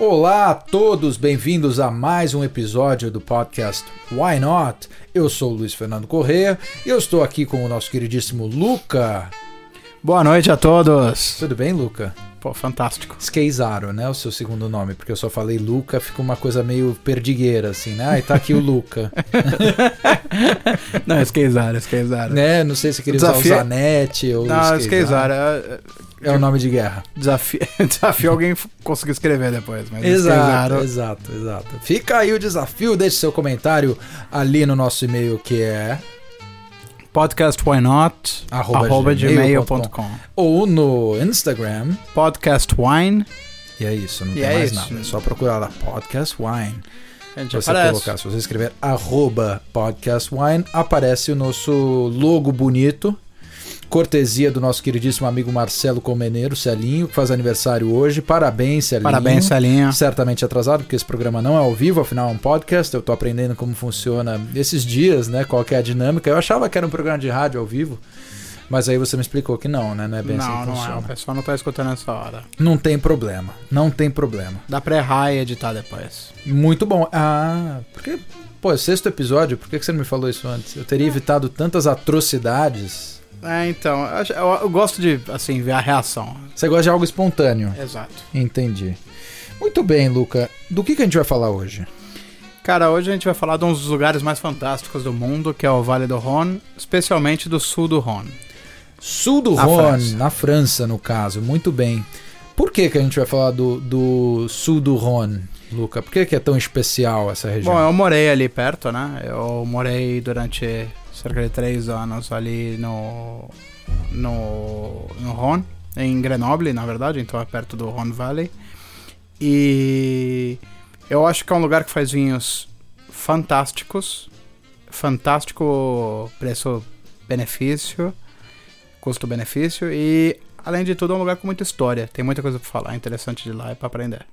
Olá a todos, bem-vindos a mais um episódio do podcast Why Not? Eu sou o Luiz Fernando Corrêa e eu estou aqui com o nosso queridíssimo Luca. Boa noite a todos. Tudo bem, Luca? Pô, fantástico. Skeizaro, né? O seu segundo nome, porque eu só falei Luca, fica uma coisa meio perdigueira, assim, né? Ai, tá aqui o Luca. Não, Skeizaro, Skeizaro. né? Não sei se queria Desafio- usar o Zanetti ou Não, Skeizaro. Skeizaro. é- É o nome de guerra. é- Desafio, desafio alguém conseguir escrever depois. Mas Exato, Skeizaro- exato, exato. Fica aí o desafio, deixe seu comentário ali no nosso e-mail que é Podcast Why Not? Arroba arroba gmail.com. ou no Instagram. Podcast Wine. E é isso, não E tem é mais isso. nada. É só procurar lá Podcast Wine. A gente Se você aparece. colocar, se você escrever arroba Podcast Wine, aparece o nosso logo bonito. Cortesia do nosso queridíssimo amigo Marcelo Comeneiro, Celinho, que faz aniversário hoje. Parabéns, Celinho. Parabéns, Celinho. Certamente atrasado, porque esse programa não é ao vivo, afinal é um podcast. Eu tô aprendendo como funciona esses dias, né? Qual que é a dinâmica. Eu achava que era um programa de rádio ao vivo, mas aí você me explicou que não, né? Não é bem assim Não, que não é. funciona. O pessoal não tá escutando essa hora. Não tem problema, não tem problema. Dá pra errar e editar depois. Muito bom. Ah, porque, pô, é sexto episódio, por que que você não me falou isso antes? Eu teria evitado tantas atrocidades. É, então, eu, eu- eu gosto de, assim, ver a reação. Você gosta de algo espontâneo. Exato. Entendi. Muito bem, Luca. Do que, que a gente vai falar hoje? Cara, hoje a gente vai falar de um dos lugares mais fantásticos do mundo, que é o Vale do Rhône, especialmente do sul do Rhône. Sul do Na Rhône, França. na França, no caso. Muito bem. Por que, que a gente vai falar do, do sul do Rhône, Luca? Por que, que é tão especial essa região? Bom, eu morei ali perto, né? Eu morei durante cerca de três anos ali no, no, no Rhône, em Grenoble, na verdade, então é perto do Rhône Valley. E eu acho que é um lugar que faz vinhos fantásticos, fantástico preço-benefício, custo-benefício e além de tudo é um lugar com muita história, tem muita coisa pra falar, interessante de lá e pra aprender.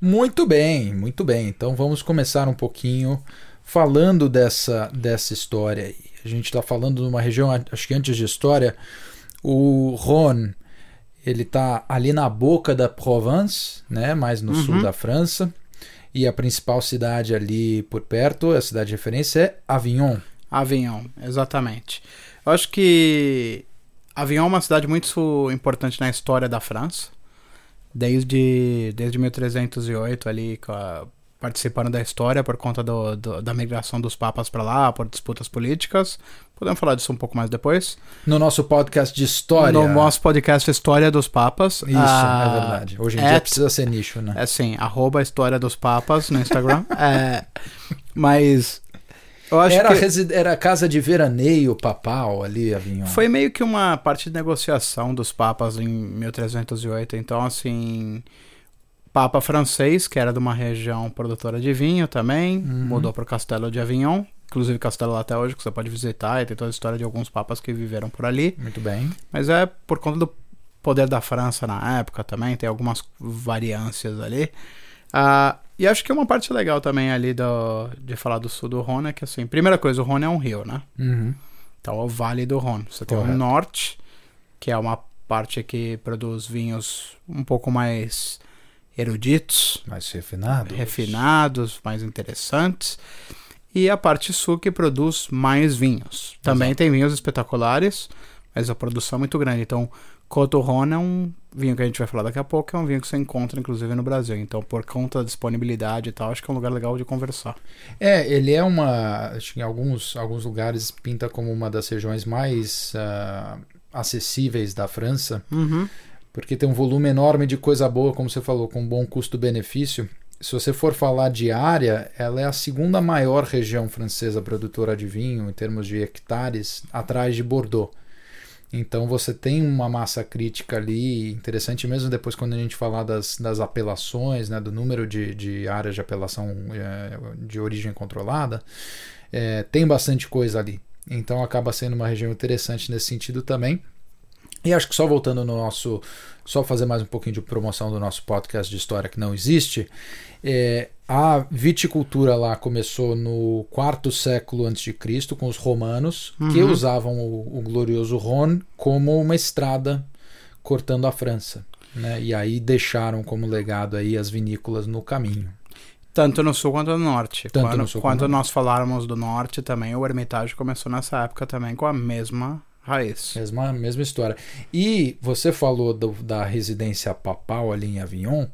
Muito bem, muito bem. Então vamos começar um pouquinho falando dessa, dessa história aí. A gente está falando de uma região, acho que antes de história, o Rhône, ele tá ali na boca da Provence, né, mais no Uhum. sul da França. E a principal cidade ali por perto, a cidade de referência é Avignon. Avignon, exatamente. Eu acho que Avignon é uma cidade muito importante na história da França. Desde, desde 1308 ali, com a- participando da história por conta do, do- da migração dos papas para lá, por disputas políticas. Podemos falar disso um pouco mais depois. No nosso podcast de história. No nosso podcast História dos Papas. Isso, ah, é verdade. Hoje em dia at- precisa ser nicho, né? É assim, arroba História dos Papas no Instagram. é, mas Era, que... era a casa de veraneio papal ali, Avignon. Foi meio que uma parte de negociação dos papas em 1308. Então, assim, Papa francês, que era de uma região produtora de vinho também, Uhum. mudou para o Castelo de Avignon. Inclusive, castelo lá até hoje, que você pode visitar. E tem toda a história de alguns papas que viveram por ali. Muito bem. Mas é por conta do poder da França na época também. Tem algumas variâncias ali. Ah, e acho que uma parte legal também ali do, de falar do sul do Rhône é que, assim, primeira coisa, o Rhône é um rio, né? Uhum. Então, é o Vale do Rhône. Você tem Correto. o norte, que é uma parte que produz vinhos um pouco mais eruditos, Mais refinado. refinados, mais interessantes. E a parte sul, que produz mais vinhos. Também Exato. tem vinhos espetaculares, mas a produção é muito grande. Então, Coto Rhône é um vinho que a gente vai falar daqui a pouco, é um vinho que você encontra, inclusive, no Brasil. Então, por conta da disponibilidade e tal, acho que é um lugar legal de conversar. É, ele é uma. Acho que em alguns, alguns lugares pinta como uma das regiões mais ah, acessíveis da França, Uhum. Porque tem um volume enorme de coisa boa, como você falou, com bom custo-benefício. Se você for falar de área, ela é a segunda maior região francesa produtora de vinho, em termos de hectares, atrás de Bordeaux. Então você tem uma massa crítica ali, interessante mesmo depois quando a gente falar das, das apelações, né, do número de, de áreas de apelação eh, de origem controlada, eh, tem bastante coisa ali. Então acaba sendo uma região interessante nesse sentido também. E acho que só voltando no nosso. Só fazer mais um pouquinho de promoção do nosso podcast de história que não existe. É, a viticultura lá começou no quarto século antes de Cristo com os romanos que Uhum. usavam o, o glorioso Rhône como uma estrada cortando a França. né? E aí deixaram como legado aí as vinícolas no caminho. Tanto no sul quanto no norte. Tanto quando no sul quando nós faláramos do norte também, o Hermitage começou nessa época também com a mesma raiz. Mesma, mesma história. E você falou do- da residência papal ali em Avignon,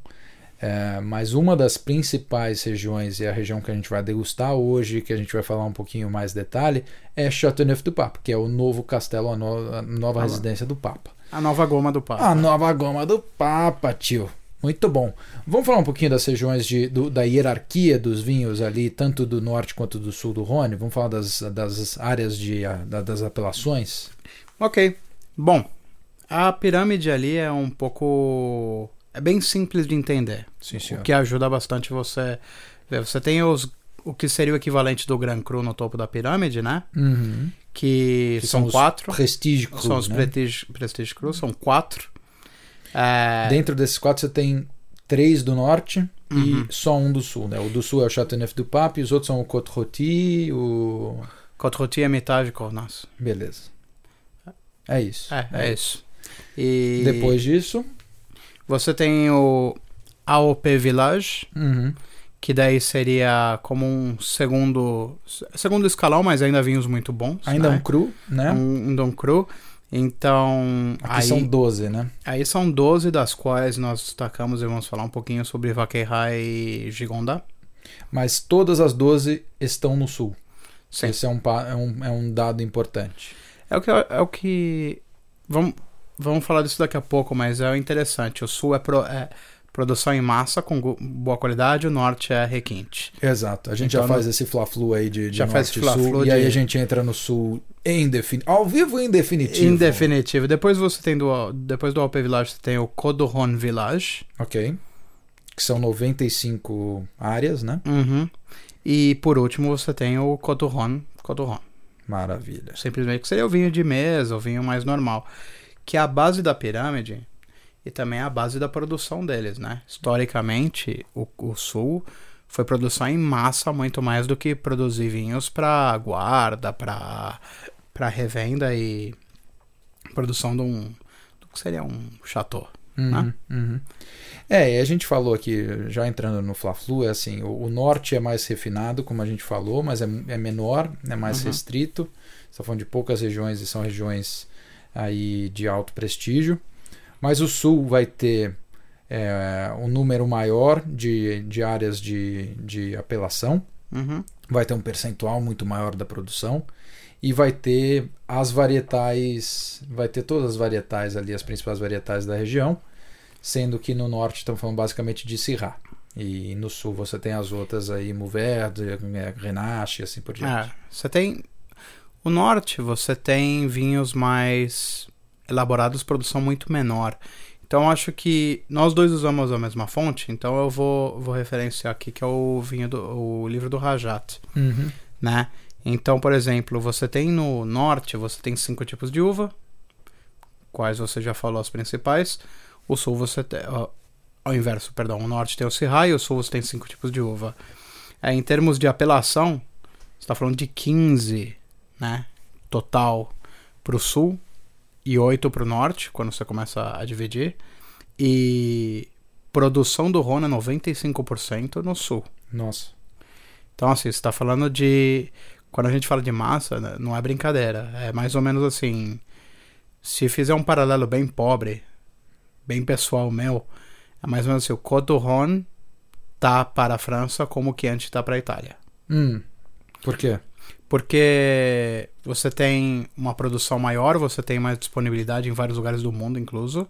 é, mas uma das principais regiões, e a região que a gente vai degustar hoje, que a gente vai falar um pouquinho mais detalhe, é Châteauneuf du Pape, que é o novo castelo, a, no- a nova Ah, residência do Papa. A nova goma do Papa. A nova goma do Papa, tio. Muito bom. Vamos falar um pouquinho das regiões de, do- da hierarquia dos vinhos ali, tanto do norte quanto do sul do Rhône. Vamos falar das, das áreas de, da- das apelações. Ok. Bom, a pirâmide ali é um pouco. É bem simples de entender. Sim, O que ajuda bastante você. Você tem os, o que seria o equivalente do Gran Cru no topo da pirâmide, né? Uhum. Que, Que são, os quatro. Prestige Cru, são os né? Prestige, Prestige Cru, são quatro. É, Dentro desses quatro você tem três do norte Uhum. e só um do sul, né? O do sul é o Châteauneuf du Pape, os outros são o Côte Rôti, o... Côte Rôti, Hermitage e Cornas. Beleza. É isso. É, é isso. E Depois disso... você tem o AOP Village, Uhum. que daí seria como um segundo segundo escalão, mas ainda vinhos muito bons. Ainda é né? um cru, né? um, um Dom Cru. Então, Aqui aí, são 12, né? aí são 12 das quais nós destacamos e vamos falar um pouquinho sobre Vaqueira e Gigonda. Mas todas as 12 estão no sul. Sim. Esse é um, é um, é um dado importante. É o que é o que vamos vamos falar disso daqui a pouco, mas é o interessante. O sul é, pro- é produção em massa com boa qualidade, o norte é requinte. Exato. A gente Então, já faz esse fla-flu aí de, de Já faz norte fla-flu sul. de- E aí a gente entra no sul em ao vivo em definitivo. Em definitivo. Depois você tem do depois do Alpe Village você tem o Codoron Village. Ok. Que são 95 áreas, né? Uhum. E por último você tem o Codoron, Codoron. Maravilha. Simplesmente que seria o vinho de mesa, o vinho mais normal, que é a base da pirâmide e também a base da produção deles, né? Historicamente, o, o sul foi produção em massa muito mais do que produzir vinhos para guarda, para para revenda e produção de um do que seria um chateau. Uhum, Né? uhum. É, e a gente falou aqui, já entrando no Fla-Flu, é assim, o, o norte é mais refinado, como a gente falou, mas é, é menor, é mais Uhum. restrito. Você está falando de poucas regiões e são regiões aí de alto prestígio. Mas o sul vai ter é, um número maior de, de áreas de, de apelação, Uhum. vai ter um percentual muito maior da produção e vai ter as varietais, vai ter todas as varietais ali, as principais varietais da região, sendo que no norte estamos falando basicamente de Syrah. E no sul você tem as outras aí, Mourvèdre, eh, Grenache e assim por diante. É, você tem o norte, você tem vinhos mais elaborados, produção muito menor. Então acho que nós dois usamos a mesma fonte, então eu vou, vou referenciar aqui que é o vinho do o livro do Rajat, Uhum. né? Então, por exemplo, você tem no norte, você tem cinco tipos de uva, quais você já falou as principais. O sul você tem, ó, ao inverso, perdão, o norte tem o e o sul você tem cinco tipos de uva. É, em termos de apelação, você está falando de 15, né, total para o sul e 8 para o norte, quando você começa a dividir. E produção do Rhône é 95% no sul. Nossa. Então, assim, você está falando de. Quando a gente fala de massa, né, não é brincadeira. É mais ou menos assim. Se fizer um paralelo bem pobre, bem pessoal meu, é mais ou menos assim: o Rhône tá para a França como o Chianti tá para a Itália. Hum. Por quê? Porque você tem uma produção maior, você tem mais disponibilidade em vários lugares do mundo, incluso.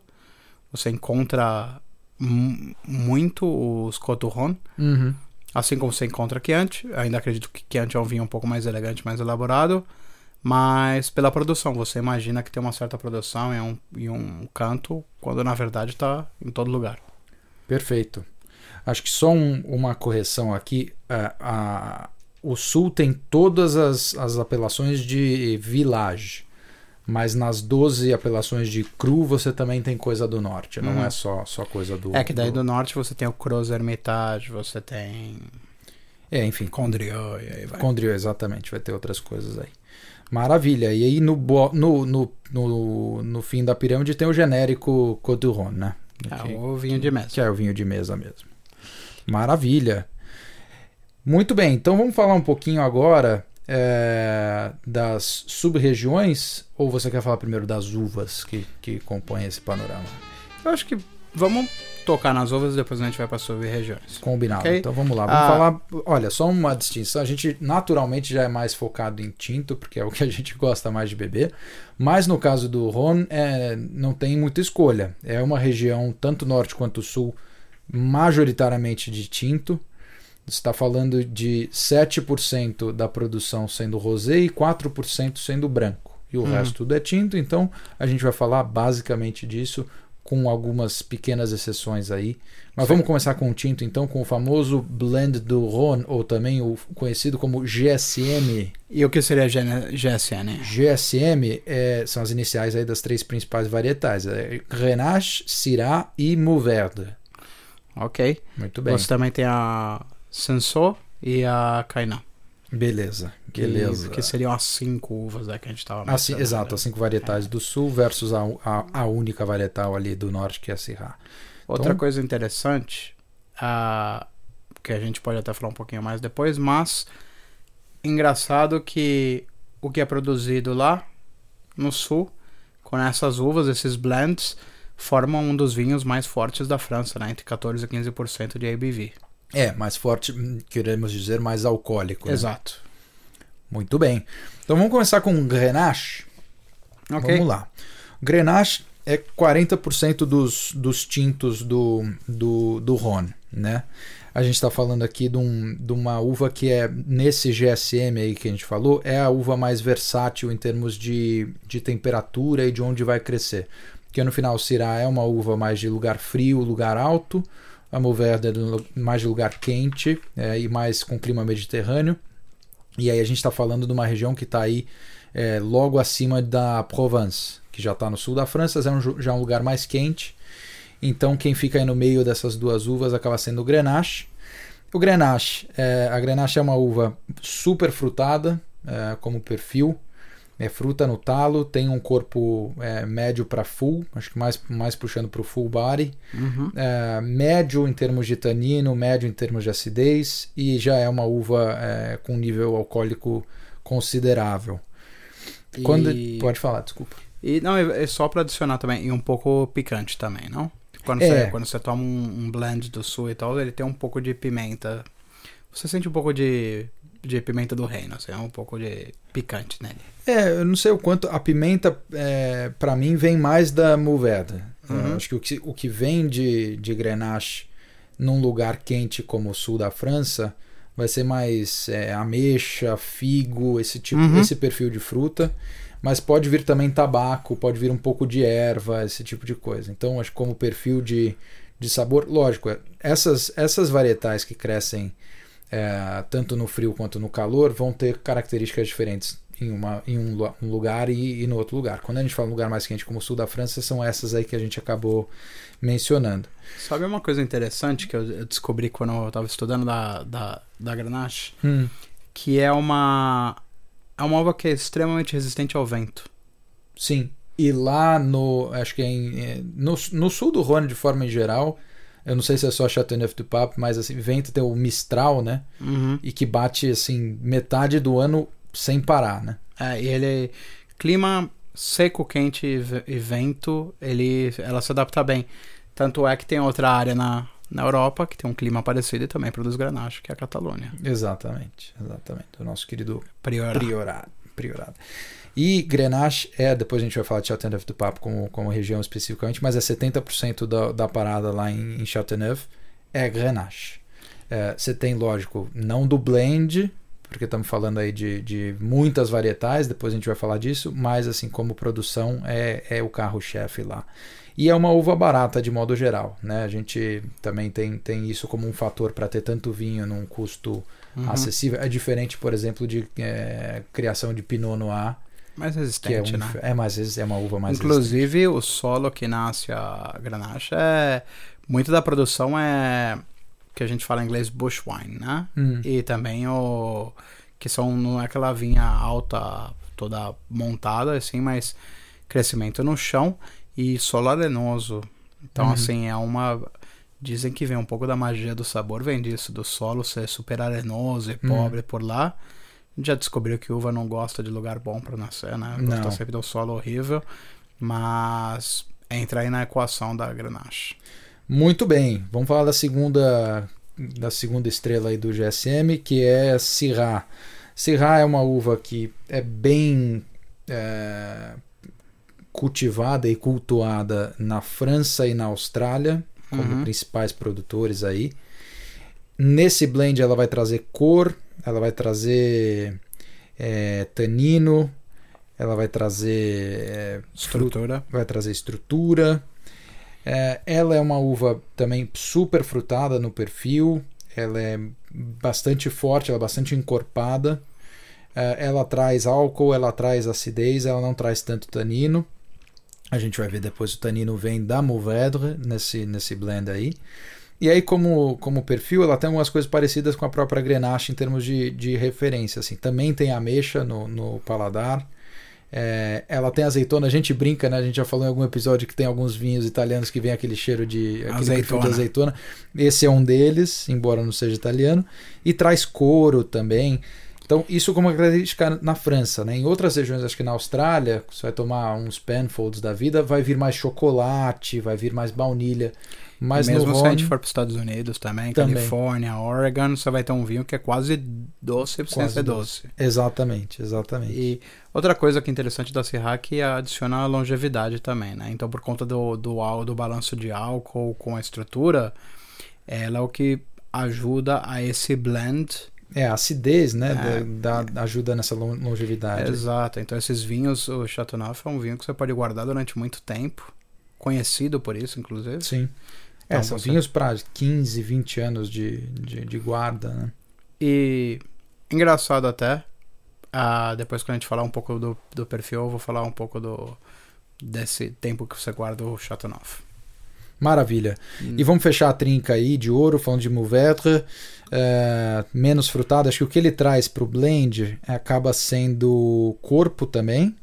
Você encontra mu- muito os Rhône. Uhum. Assim como você encontra Chianti, ainda acredito que Chianti é um vinho um pouco mais elegante, mais elaborado, mas pela produção, você imagina que tem uma certa produção em um, em um canto, quando na verdade está em todo lugar. Perfeito. Acho que só um- uma correção aqui. é, a- o sul tem todas as, as apelações de village, mas nas 12 apelações de cru você também tem coisa do norte, não Uhum. é só, só coisa do. É que daí do norte você tem o Cruz Hermitage, você tem É, enfim, Condrieu e aí vai. Condrieu, exatamente, vai ter outras coisas aí. Maravilha. E aí no, no, no, no, no fim da pirâmide tem o genérico Rhône, né? É que, o vinho de mesa. que é o vinho de mesa mesmo. Maravilha. Muito bem, então vamos falar um pouquinho agora é, das sub-regiões ou você quer falar primeiro das uvas que, que compõem esse panorama? Eu acho que vamos tocar nas uvas e depois a gente vai para sub-regiões. Combinado. Ok. Então vamos lá. Vamos Ah. falar. Olha, só uma distinção. A gente naturalmente já é mais focado em tinto, porque é o que a gente gosta mais de beber. Mas no caso do Rhône, é, não tem muita escolha. É uma região, tanto norte quanto sul, majoritariamente de tinto. Você está falando de 7% da produção sendo rosé e 4% sendo branco. E o Uhum. resto tudo é tinto, então a gente vai falar basicamente disso, com algumas pequenas exceções aí. Mas vamos começar com o tinto, então, com o famoso blend do Rhône, ou também o conhecido como GSM. E o que seria GSN? GSM é, são as iniciais aí das três principais varietais: é Grenache, Syrah e Mourvèdre. Ok. Muito bem. Você também tem a Sensor e a Kainan. Beleza, que- beleza. Que, seriam as cinco uvas né, que a gente tava Assim, mencionando. exato, as cinco varietais do sul versus a, a, a única varietal ali do norte, que é a Syrah. Outra Então- coisa interessante, ah, que a gente pode até falar um pouquinho mais depois, mas engraçado que o que é produzido lá no sul, com essas uvas, esses blends, formam um dos vinhos mais fortes da França, né? Entre 14% e 15% de ABV. É, mais forte, hum, queremos dizer, mais alcoólico. né? Exato. Muito bem. Então vamos começar com o Grenache. Vamos lá. Grenache é 40% dos, dos tintos do, do, do Rhône, né? A gente está falando aqui de, um, de uma uva que é, nesse GSM aí que a gente falou, é a uva mais versátil em termos de, de temperatura e de onde vai crescer. Porque no final, o Syrah é uma uva mais de lugar frio, lugar alto. A Mourvèdre é mais lugar quente é, e mais com clima mediterrâneo. E aí a gente está falando de uma região que está aí é, logo acima da Provence, que já está no sul da França, é, um, já é um lugar mais quente. Então quem fica aí no meio dessas duas uvas acaba sendo o Grenache. O Grenache, é, a Grenache é uma uva super frutada, é, como perfil. É fruta no talo, tem um corpo é, médio para full, acho que mais, mais puxando para o full body. Uhum. É, médio em termos de tanino, médio em termos de acidez e já é uma uva é, com nível alcoólico considerável. Quando E- pode falar, desculpa. E não, é só pra adicionar também, e um pouco picante também, não? Quando, É. você, quando você toma um, um blend do sul e tal, ele tem um pouco de pimenta. Você sente um pouco de, de pimenta do reino, assim, é um pouco de picante nele. É, eu não sei o quanto a pimenta é, para mim vem mais da Mourvèdre. Uhum. Eu acho que o, que o que vem de, de Grenache num lugar quente como o sul da França vai ser mais é, ameixa, figo, esse tipo, Uhum. esse perfil de fruta. Mas pode vir também tabaco, pode vir um pouco de erva, esse tipo de coisa. Então, acho que como perfil de, de sabor, lógico, é, essas, essas varietais que crescem é, tanto no frio quanto no calor vão ter características diferentes em, uma, em um, um lugar e, e no outro lugar. Quando a gente fala um lugar mais quente como o sul da França, são essas aí que a gente acabou mencionando. Sabe uma coisa interessante que eu, descobri quando eu tava estudando da, da, da Grenache? Hum, Que é uma. É uma uva que é extremamente resistente ao vento. sim. E lá no. Acho que é em, é, no, no sul do Rhône, de forma em geral, eu não sei se é só Chateauneuf du Pape, mas assim, vento tem o Mistral, né? Uhum. E que bate assim metade do ano sem parar, né? É, e ele. Clima seco, quente e ve- vento, ele, ela se adapta bem. Tanto é que tem outra área na, na Europa que tem um clima parecido e também produz granache, que é a Catalunha. Exatamente, exatamente. O nosso querido Priora. Priorado. Priorado. E Grenache é, depois a gente vai falar de Chateauneuf du Pape como, como região especificamente, mas é 70% da, da parada lá em, em Chateauneuf é Grenache. É, você tem, lógico, não do blend, porque estamos falando aí de, de muitas varietais, depois a gente vai falar disso, mas assim, como produção é, é o carro-chefe lá. E é uma uva barata de modo geral, né? A gente também tem, tem isso como um fator para ter tanto vinho num custo Uhum. acessível. É diferente, por exemplo, de é, criação de Pinot Noir, Mais é, resistente, um, né? é mais vezes é uma uva mais Inclusive, o solo que nasce a Grenache é. Muito da produção é. que a gente fala em inglês bush wine, né? Hum, E também o. que são. não é aquela vinha alta, toda montada, assim, mas crescimento no chão e solo arenoso. Então, Uhum. assim, é uma. Dizem que vem um pouco da magia do sabor, vem disso, do solo ser super arenoso e Hum. pobre por lá. Já descobriu que uva não gosta de lugar bom para nascer, né? Não. Gosta sempre do solo horrível. Mas entra aí na equação da Grenache. Muito bem, vamos falar da segunda da segunda estrela aí do GSM, que é Syrah. Syrah é uma uva que é bem é, cultivada e cultuada na França e na Austrália, como Uhum. principais produtores aí. Nesse blend ela vai trazer cor, ela vai trazer é, tanino, ela vai trazer é, Estrutura. vai trazer estrutura. É, ela é uma uva também super frutada no perfil. Ela é bastante forte, ela é bastante encorpada. É, ela traz álcool, ela traz acidez, ela não traz tanto tanino. A gente vai ver depois o tanino vem da Mourvèdre nesse, nesse blend aí. E aí, como, como perfil, ela tem algumas coisas parecidas com a própria Grenache em termos de, de referência. Assim. Também tem ameixa no, no paladar. É, ela tem azeitona, a gente brinca, né? A gente já falou em algum episódio que tem alguns vinhos italianos que vem aquele cheiro de aquele perfil de Azeitona. azeitona. Esse é um deles, embora não seja italiano. E traz couro também. Então, isso como característica na França, né? Em outras regiões, acho que na Austrália, você vai tomar uns Penfolds da vida, vai vir mais chocolate, vai vir mais baunilha. Mas Mesmo se a gente for para os Estados Unidos também, Também. Califórnia, Oregon, você vai ter um vinho que é quase doce sem Quase ser doce. doce. Exatamente, exatamente. E outra coisa que é interessante da Syrah é que adiciona a longevidade também, né? Então, por conta do, do, do balanço de álcool com a estrutura, ela é o que ajuda a esse blend. É, a acidez, né? É. da- da- ajuda nessa lon- longevidade. Exato. Então, esses vinhos, o Chateauneuf é um vinho que você pode guardar durante muito tempo. Conhecido por isso, inclusive. Sim. É, Então são vinhos para 15, 20 anos de, de, de guarda, né? E engraçado até, ah, depois que a gente falar um pouco do, do perfil, eu vou falar um pouco do desse tempo que você guarda o Chateauneuf. Maravilha. E vamos fechar a trinca aí de ouro, falando de Mourvèdre, é, menos frutado. Acho que o que ele traz para o blend acaba sendo corpo também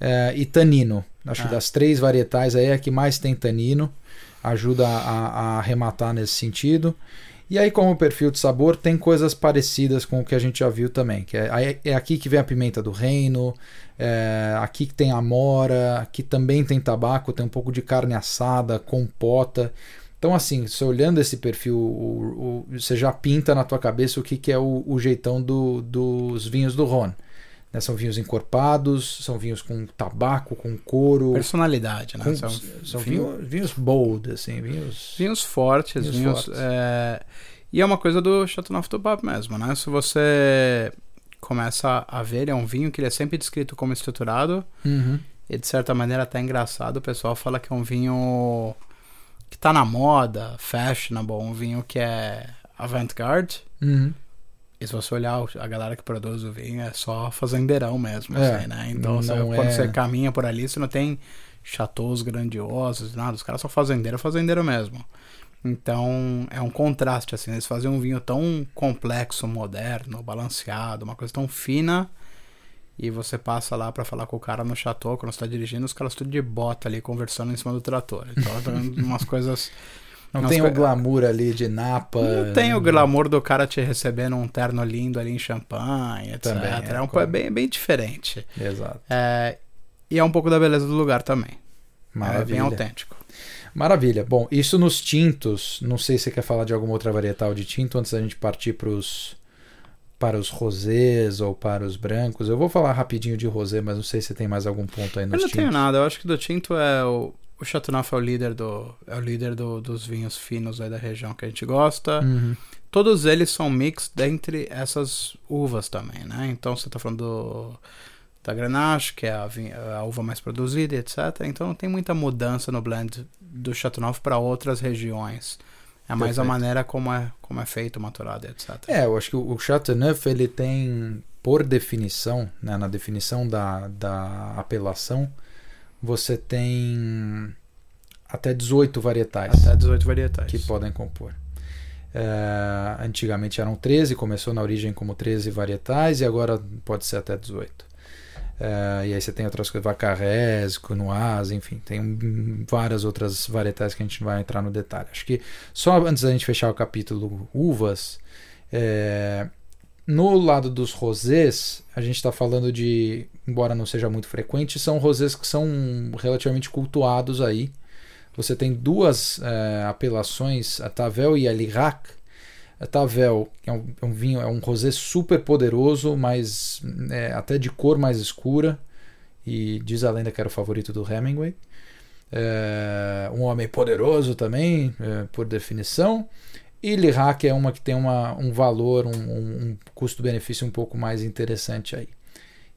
é, e tanino. Acho que Ah. das três varietais aí é a que mais tem tanino, ajuda a, a arrematar nesse sentido. E aí, como perfil de sabor, tem coisas parecidas com o que a gente já viu também. Que é, é aqui que vem a pimenta do reino, é, aqui que tem amora, aqui também tem tabaco, tem um pouco de carne assada, compota. Então, assim, você olhando esse perfil, o- o- você já pinta na tua cabeça o que, que é o, o jeitão do- dos vinhos do Rhône. Né, São vinhos encorpados, são vinhos com tabaco, com couro. Personalidade, né? com- São, são vinho- vinhos, vinhos bold, assim, vinhos. vinhos fortes, Vinhos vinhos. fortes. é, E é uma coisa do Chateauneuf do Papo mesmo, né? Se você começa a ver, é um vinho que ele é sempre descrito como estruturado Uhum. e de certa maneira até engraçado. O pessoal fala que é um vinho que tá na moda, fashionable, um vinho que é avant-garde. Uhum. E se você olhar a galera que produz o vinho, é só fazendeirão mesmo, É, assim, né? Então, você- quando é- você caminha por ali, você não tem chateaus grandiosos, nada. Os caras são fazendeiro, fazendeiro mesmo. Então, é um contraste, assim. Eles fazem um vinho tão complexo, moderno, balanceado, uma coisa tão fina. E você passa lá pra falar com o cara no chateau, quando você tá dirigindo, os caras tudo de bota ali, conversando em cima do trator. Então, tá umas coisas... Não tem o glamour ali de Napa. Não tem o glamour do cara te receber num terno lindo ali em champanhe, etc. Também, é, é, um, como- é bem, bem diferente. Exato. É, e é um pouco da beleza do lugar também. É bem Maravilha. autêntico. Maravilha. Bom, isso nos tintos. Não sei se você quer falar de alguma outra varietal de tinto antes da gente partir pros, para os rosés ou para os brancos. Eu vou falar rapidinho de rosé, mas não sei se tem mais algum ponto aí Eu nos não tintos. tenho nada, eu acho que do tinto é o. O Chateauneuf é o líder, do, é o líder do, dos vinhos finos da região que a gente gosta. Uhum. Todos eles são mix dentre essas uvas também, né? Então você tá falando do, da Grenache, que é a, a uva mais produzida, etc. Então não tem muita mudança no blend do Chateauneuf para outras regiões. É mais a Perfeito. maneira como é, como é feito, maturado, etc. É, eu acho que o o Chateauneuf ele tem, por definição, né, na definição da, da apelação, você tem até 18 varietais. Até 18 varietais. que podem compor. É, antigamente eram 13, começou na origem como 13 varietais e agora pode ser até 18. Uh, e aí você tem outras coisas, Vacarés, Cunoaz, enfim, tem várias outras varietais que a gente não vai entrar no detalhe. Acho que só antes da gente fechar o capítulo uvas, é, no lado dos rosés, a gente está falando de, embora não seja muito frequente, são rosés que são relativamente cultuados aí. Você tem duas é, apelações, a Tavel e a Lirac. A Tavel é um, é um vinho, é um rosé super poderoso, mas é, até de cor mais escura. E diz a lenda que era o favorito do Hemingway. É, um homem poderoso também, é, por definição. E Lirac é uma que tem uma, um valor, um, um custo-benefício um pouco mais interessante aí.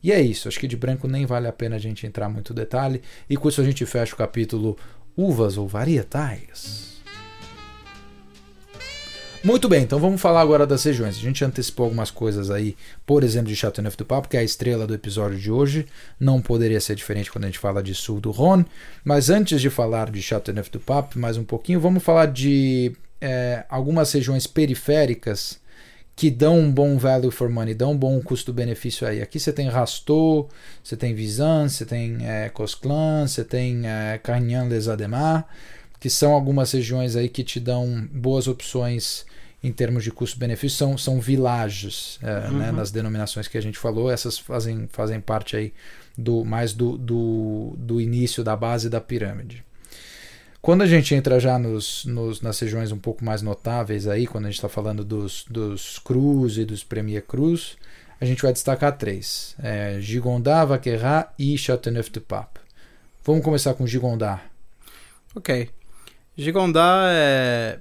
E é isso, acho que de branco nem vale a pena a gente entrar muito detalhe. E com isso a gente fecha o capítulo Uvas ou Varietais. Muito bem, então vamos falar agora das regiões. A gente antecipou algumas coisas aí, por exemplo, de Chateauneuf do Papo, que é a estrela do episódio de hoje. Não poderia ser diferente quando a gente fala de sul do Rhône. Mas antes de falar de Chateauneuf do Papo, mais um pouquinho, vamos falar de é, algumas regiões periféricas que dão um bom value for money, dão um bom custo-benefício aí. Aqui você tem Rasteau, você tem Visan, você tem é, Cosclan, você tem é, les Ademar, que são algumas regiões aí que te dão boas opções em termos de custo-benefício. São, são villages, é, né, uhum. né, nas denominações que a gente falou. Essas fazem, fazem parte aí do mais do, do, do início da base da pirâmide. Quando a gente entra já nos, nos, nas regiões um pouco mais notáveis aí, quando a gente está falando dos, dos Cruz e dos Premier Cruz, a gente vai destacar três: é, Gigondas, Vaquerá e Châteauneuf-du-Pape. Vamos começar com Gigondas. Ok. Gigondas é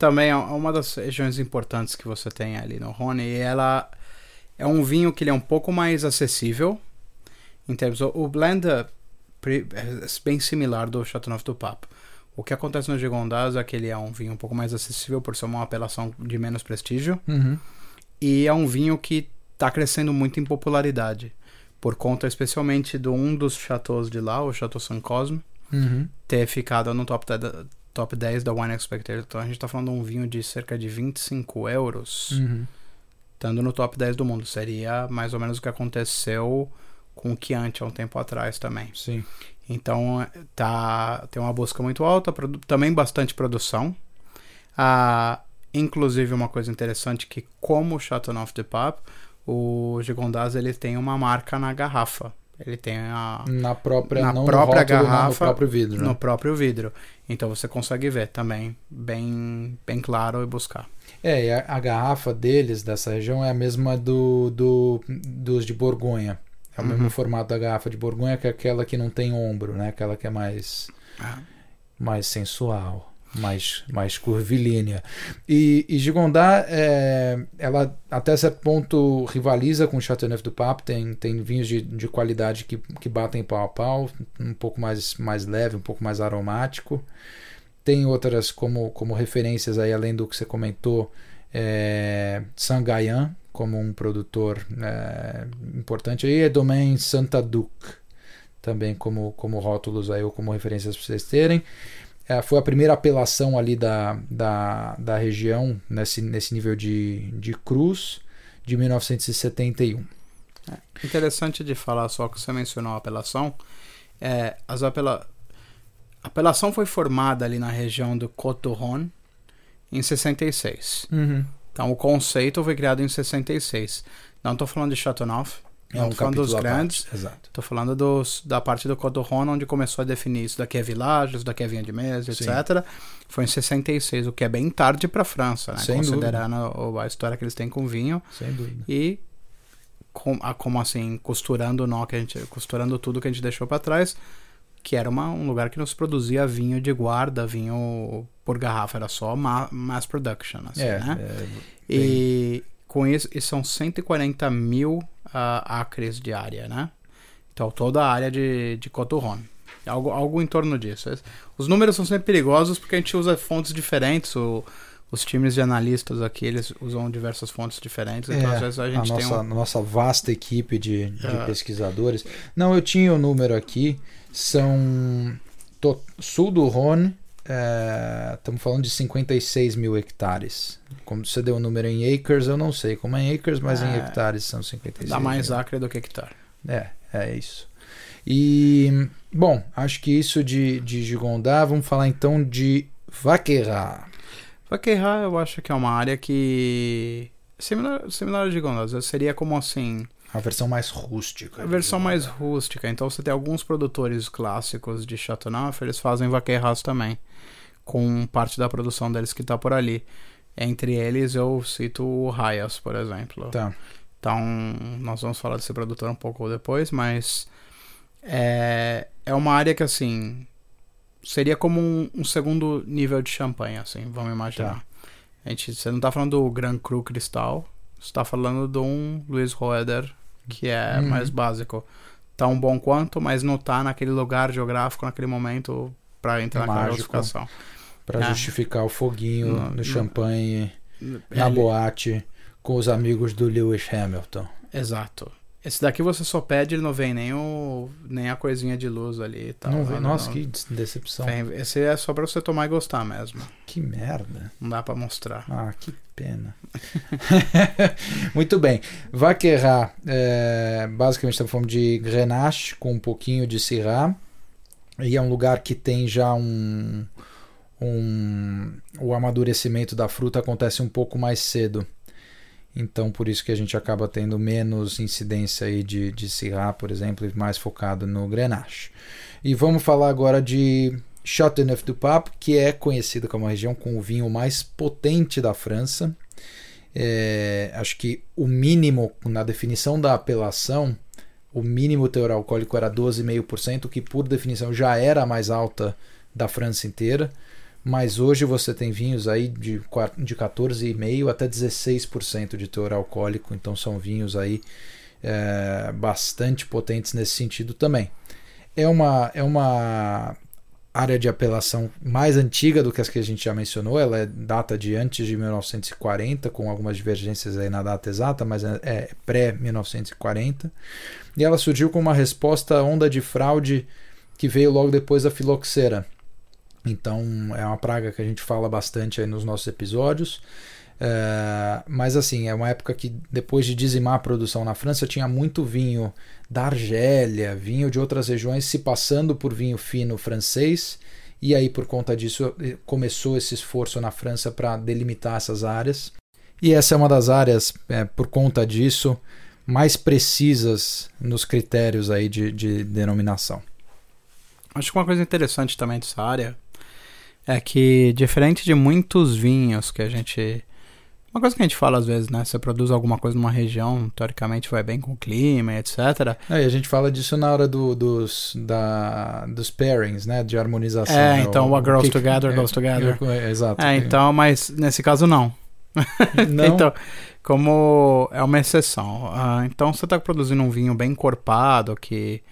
também é uma das regiões importantes que você tem ali no Rhône e ela é um vinho que ele é um pouco mais acessível em termos o blend bem similar do Chateauneuf do Papo. O que acontece no Gigondas é que ele é um vinho um pouco mais acessível por ser uma apelação de menos prestígio. Uhum. E é um vinho que está crescendo muito em popularidade. Por conta especialmente de um dos chateaus de lá, o Chateau Saint Cosme, uhum. ter ficado no top 10, top 10 da Wine Expectator. Então a gente está falando de um vinho de cerca de 25 euros, uhum. estando no top 10 do mundo. Seria mais ou menos o que aconteceu com o Chianti há um tempo atrás também. Sim. Então tá, tem uma busca muito alta, também bastante produção. Ah, inclusive uma coisa interessante que como o Chateauneuf de Pape, o Gigondas ele tem uma marca na garrafa. Ele tem a na própria na própria rótulo, garrafa, no próprio vidro, né? no próprio vidro. Então você consegue ver também bem bem claro e buscar. É, e a, a garrafa deles dessa região é a mesma do, do dos de Borgonha. É o uhum. mesmo formato da garrafa de Borgonha, que é aquela que não tem ombro, né? Aquela que é mais, ah. mais sensual, mais, mais curvilínea. E, e Gigondas, é, ela até certo ponto rivaliza com o Chateauneuf du Pape, tem, tem vinhos de, de qualidade que, que batem pau a pau, um pouco mais, mais leve, um pouco mais aromático. Tem outras como, como referências aí, além do que você comentou, é, Sangayan, como um produtor é, importante. Aí é Domain Santa Duc também como, como rótulos aí ou como referências para vocês terem. É, foi a primeira apelação ali da, da, da região nesse, nesse nível de, de cruz de 1971 é, interessante de falar só que você mencionou a apelação. É, as apela... a apelação foi formada ali na região do Cotoron em 66 uhum. Então o conceito foi criado em 66. Não estou falando de Chateauneuf, é um falando dos grandes. Exato. Estou falando dos, da parte do Cotoron, onde começou a definir isso daqui é village, isso daqui é vinha de mesa, etc. Foi em 66, o que é bem tarde para a França, né? Sem Considerando dúvida. a história que eles têm com vinho. Sem dúvida. E com, a, como assim, costurando o nó que a gente, costurando tudo que a gente deixou para trás, que era uma, um lugar que não se produzia vinho de guarda, vinho por garrafa, era só ma mass production, assim, é, né? É, e com isso, e são 140 mil uh, acres de área, né? Então, toda a área de, de Coturron. Algo, algo em torno disso. Os números são sempre perigosos porque a gente usa fontes diferentes. O, os times de analistas aqui, eles usam diversas fontes diferentes. Então, é, às vezes a gente a tem nossa, um... nossa vasta equipe de, de É. pesquisadores. Não, eu tinha o número aqui. São to- sul do Rhône. Estamos falando de 56 mil hectares. Como você deu o número em acres, eu não sei como é em acres, mas em É. hectares são 56 Dá mais mil. acre do que hectare. É, é isso. E, bom, acho que isso de, de Gigondá, vamos falar então de Vaqueira. Vaqueira eu acho que é uma área que... Similar, similar a Gigondá, seria como assim... A versão mais rústica. A versão mais rústica. Então você tem alguns produtores clássicos de Chateauneuf, eles fazem vaqueiras também. Com parte da produção deles que está por ali. Entre eles eu cito o Hayas, por exemplo. Tá. Então, nós vamos falar desse produtor um pouco depois, mas é, é uma área que, assim, seria como um, um segundo nível de champanhe, assim, vamos imaginar. Tá. A gente, você não está falando do Grand Cru Cristal, você está falando de um Luiz Roeder, que é uhum. mais básico. Tão bom quanto, mas não está naquele lugar geográfico, naquele momento, para entrar Mágico. naquela classificação. Para é. justificar o foguinho no, no champanhe, na boate com os amigos do Lewis Hamilton. Exato. Esse daqui você só pede, ele não vem nem, o, nem a coisinha de luz ali e tal. Não vem, nossa, não, que decepção. Vem, esse é só pra você tomar e gostar mesmo. Que merda. Não dá pra mostrar. Ah, que pena. Muito bem. Vaquerá, é, basicamente estamos falando de Grenache com um pouquinho de Syrah. E é um lugar que tem já um, um. O amadurecimento da fruta acontece um pouco mais cedo. Então, por isso que a gente acaba tendo menos incidência aí de, de Syrah, por exemplo, e mais focado no Grenache. E vamos falar agora de Châteauneuf-du-Pape, que é conhecida como a região com o vinho mais potente da França. É, acho que o mínimo, na definição da apelação, o mínimo teor alcoólico era 12,5%, que por definição já era a mais alta da França inteira mas hoje você tem vinhos aí de, de 14,5% até 16% de teor alcoólico, então são vinhos aí é, bastante potentes nesse sentido também. É uma, é uma área de apelação mais antiga do que as que a gente já mencionou, ela é data de antes de 1940, com algumas divergências aí na data exata, mas é, é pré-1940, e ela surgiu com uma resposta à onda de fraude que veio logo depois da filoxera. Então é uma praga que a gente fala bastante aí nos nossos episódios. É, mas assim, é uma época que depois de dizimar a produção na França, tinha muito vinho da Argélia, vinho de outras regiões se passando por vinho fino francês. E aí, por conta disso, começou esse esforço na França para delimitar essas áreas. E essa é uma das áreas, é, por conta disso, mais precisas nos critérios aí de, de denominação. Acho que uma coisa interessante também dessa área é que, diferente de muitos vinhos que a gente. Uma coisa que a gente fala às vezes, né? Você produz alguma coisa numa região, teoricamente vai bem com o clima, etc. É, e a gente fala disso na hora do, dos, da, dos pairings, né? De harmonização. É, né? então what grows together, é, goes together. É, exato. É, então, mas nesse caso não. Não? então, como é uma exceção. Uh, então, você está produzindo um vinho bem encorpado, que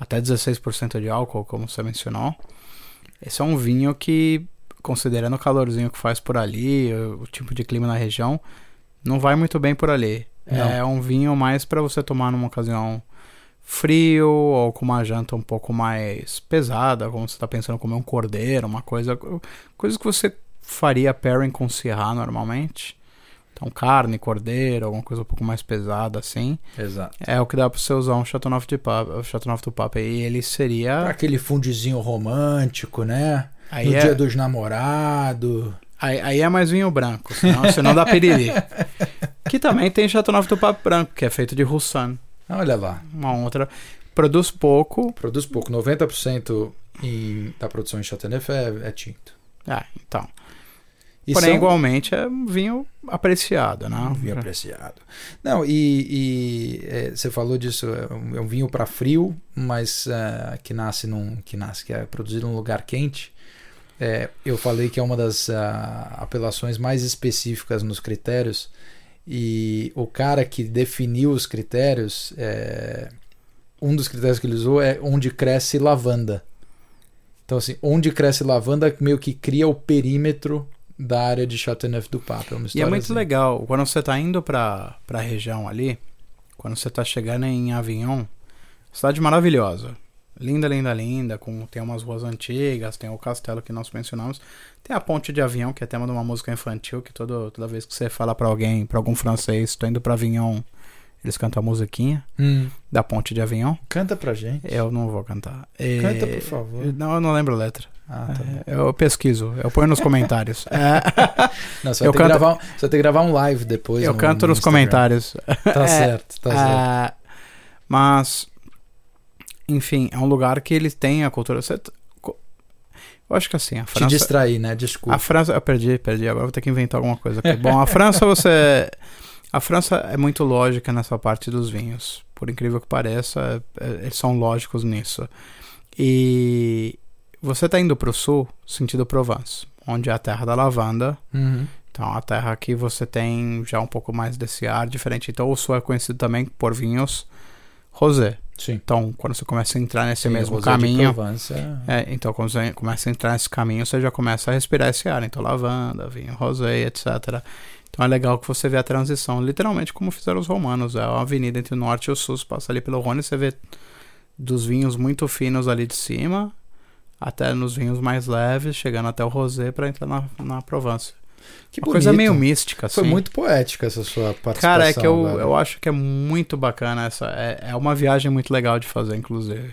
até 16% de álcool, como você mencionou. Esse é um vinho que, considerando o calorzinho que faz por ali, o, tipo de clima na região, não vai muito bem por ali. Não. É um vinho mais para você tomar numa ocasião frio ou com uma janta um pouco mais pesada, como você está pensando comer um cordeiro, uma coisa, coisa que você faria pairing com Syrah normalmente. Então, carne, cordeiro, alguma coisa um pouco mais pesada assim. Exato. É o que dá para você usar um Chateauneuf de Pape, o Chateauneuf do Pape. E ele seria... Pra aquele fundizinho romântico, né? Aí no é... dia dos namorados. Aí, aí, é mais vinho branco, senão você não dá piriri. que também tem Chateauneuf do Pape branco, que é feito de Roussanne. Olha lá. Uma outra. Produz pouco. Produz pouco. 90% em, da produção em Chateauneuf é, é tinto. Ah, então. E Porém, são... igualmente é um vinho apreciado, né? Um vinho apreciado. Não, e, e é, você falou disso, é um, é um vinho para frio, mas uh, que nasce num. que nasce, que é produzido num lugar quente. É, eu falei que é uma das uh, apelações mais específicas nos critérios. E o cara que definiu os critérios, é, um dos critérios que ele usou é onde cresce lavanda. Então, assim, onde cresce lavanda meio que cria o perímetro da área de Chateauneuf do Pape. É e é muito assim. legal, quando você está indo para a região ali, quando você está chegando em Avignon, cidade maravilhosa. Linda, linda, linda, com, tem umas ruas antigas, tem o castelo que nós mencionamos, tem a ponte de Avignon, que é tema de uma música infantil, que todo, toda vez que você fala para alguém, para algum francês, estou indo para Avignon, Eles cantam a musiquinha Hum. da Ponte de Avignon. Canta pra gente. Eu não vou cantar. E- Canta, por favor. Não, eu não lembro a letra. Ah, tá. É, Eu pesquiso, eu ponho nos comentários. É, Não, você vai, Eu canto- gravar, um- você vai ter que gravar um live depois. eu no- canto no nos Instagram. comentários. Tá É, certo, tá certo. Ah, mas, enfim, é um lugar que eles têm a cultura. Você Eu acho que assim, a Te França. distrair, né? Desculpa. A França, eu perdi, perdi. Agora vou ter que inventar alguma coisa aqui. Bom, a França você. A França é muito lógica nessa parte dos vinhos. Por incrível que pareça, é- é- eles são lógicos nisso. E você tá indo pro sul, sentido Provence, onde é a terra da lavanda. Uhum. Então, a terra aqui você tem já um pouco mais desse ar diferente. Então, o sul é conhecido também por vinhos rosé. Sim. Então, quando você começa a entrar nesse Sim, mesmo caminho, é- então quando você começa a entrar nesse caminho, você já começa a respirar esse ar. Então, lavanda, vinho rosé, etc. Então, é legal que você vê a transição, literalmente como fizeram os romanos. É uma avenida entre o norte e o sul, você passa ali pelo Rhône, você vê dos vinhos muito finos ali de cima, até nos vinhos mais leves, chegando até o rosé para entrar na, na Provence. Que Uma bonito. coisa meio mística, assim. Foi muito poética essa sua participação. Cara, é que eu, velho. eu acho que é muito bacana essa. É, é uma viagem muito legal de fazer, inclusive.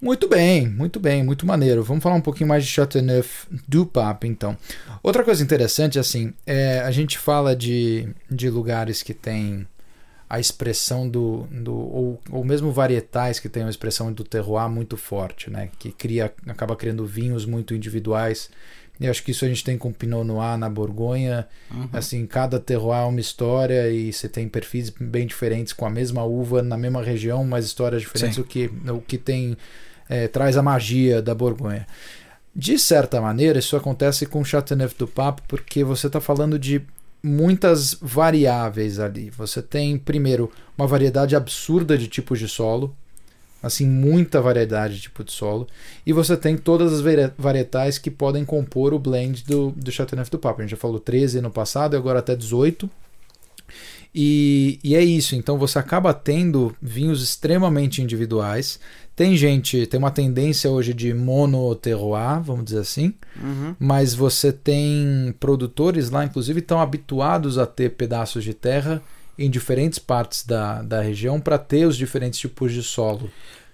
Muito bem, muito bem, muito maneiro. Vamos falar um pouquinho mais de Chateauneuf du Pape, então. Outra coisa interessante, assim, é, a gente fala de, de lugares que tem a expressão do. do ou, ou mesmo varietais que tem a expressão do terroir muito forte, né? Que cria, acaba criando vinhos muito individuais. E acho que isso a gente tem com o Pinot Noir na Borgonha. Uhum. Assim, cada terroir é uma história e você tem perfis bem diferentes com a mesma uva na mesma região, mas histórias diferentes, Sim. o que, o que tem é, traz a magia da Borgonha. De certa maneira, isso acontece com Chateauneuf du Pape porque você está falando de muitas variáveis ali. Você tem, primeiro, uma variedade absurda de tipos de solo, assim, muita variedade de tipo de solo, e você tem todas as vari- varietais que podem compor o blend do, do Chateauneuf du Pape. A gente já falou 13 no passado e agora até 18. E, e é isso, então você acaba tendo vinhos extremamente individuais. Tem gente, tem uma tendência hoje de mono-terroir, vamos dizer assim, Uhum. mas você tem produtores lá, inclusive, estão habituados a ter pedaços de terra em diferentes partes da, da região para ter os diferentes tipos de solo.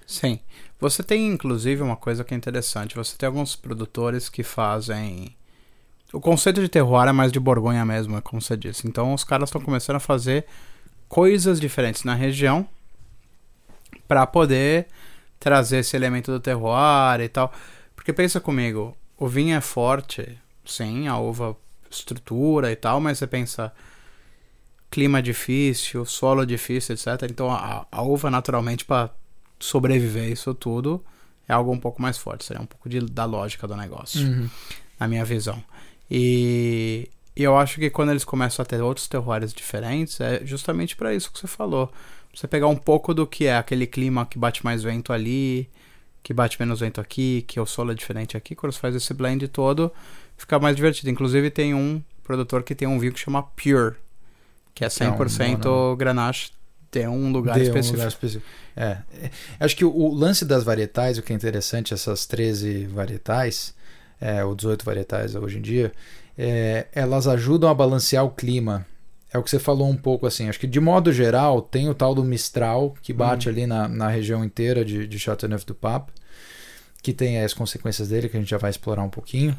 Sim. Você tem, inclusive, uma coisa que é interessante. Você tem alguns produtores que fazem. O conceito de terroir é mais de Borgonha mesmo, é como você disse. Então, os caras estão começando a fazer coisas diferentes na região para poder trazer esse elemento do terroir e tal. Porque pensa comigo, o vinho é forte, sim, a uva estrutura e tal, mas você pensa clima difícil, solo difícil, etc. Então a, a uva naturalmente para sobreviver isso tudo é algo um pouco mais forte, seria um pouco de, da lógica do negócio, na minha visão. E, e eu acho que quando eles começam a ter outros terroirs diferentes, é justamente para isso que você falou. Você pegar um pouco do que é aquele clima que bate mais vento ali, que bate menos vento aqui, que o solo é diferente aqui, quando você faz esse blend todo, fica mais divertido. Inclusive tem um produtor que tem um vinho que chama Pure, que é Que é um 100% mono- Grenache de um lugar De um específico. lugar específico. É. É, Acho que o, o lance das varietais, o que é interessante, essas 13 varietais, é, ou 18 varietais hoje em dia, é, elas ajudam a balancear o clima. É o que você falou um pouco assim. Acho que de modo geral tem o tal do Mistral que bate ali na, na região inteira de, de Chateauneuf du Pape, que tem as consequências dele que a gente já vai explorar um pouquinho.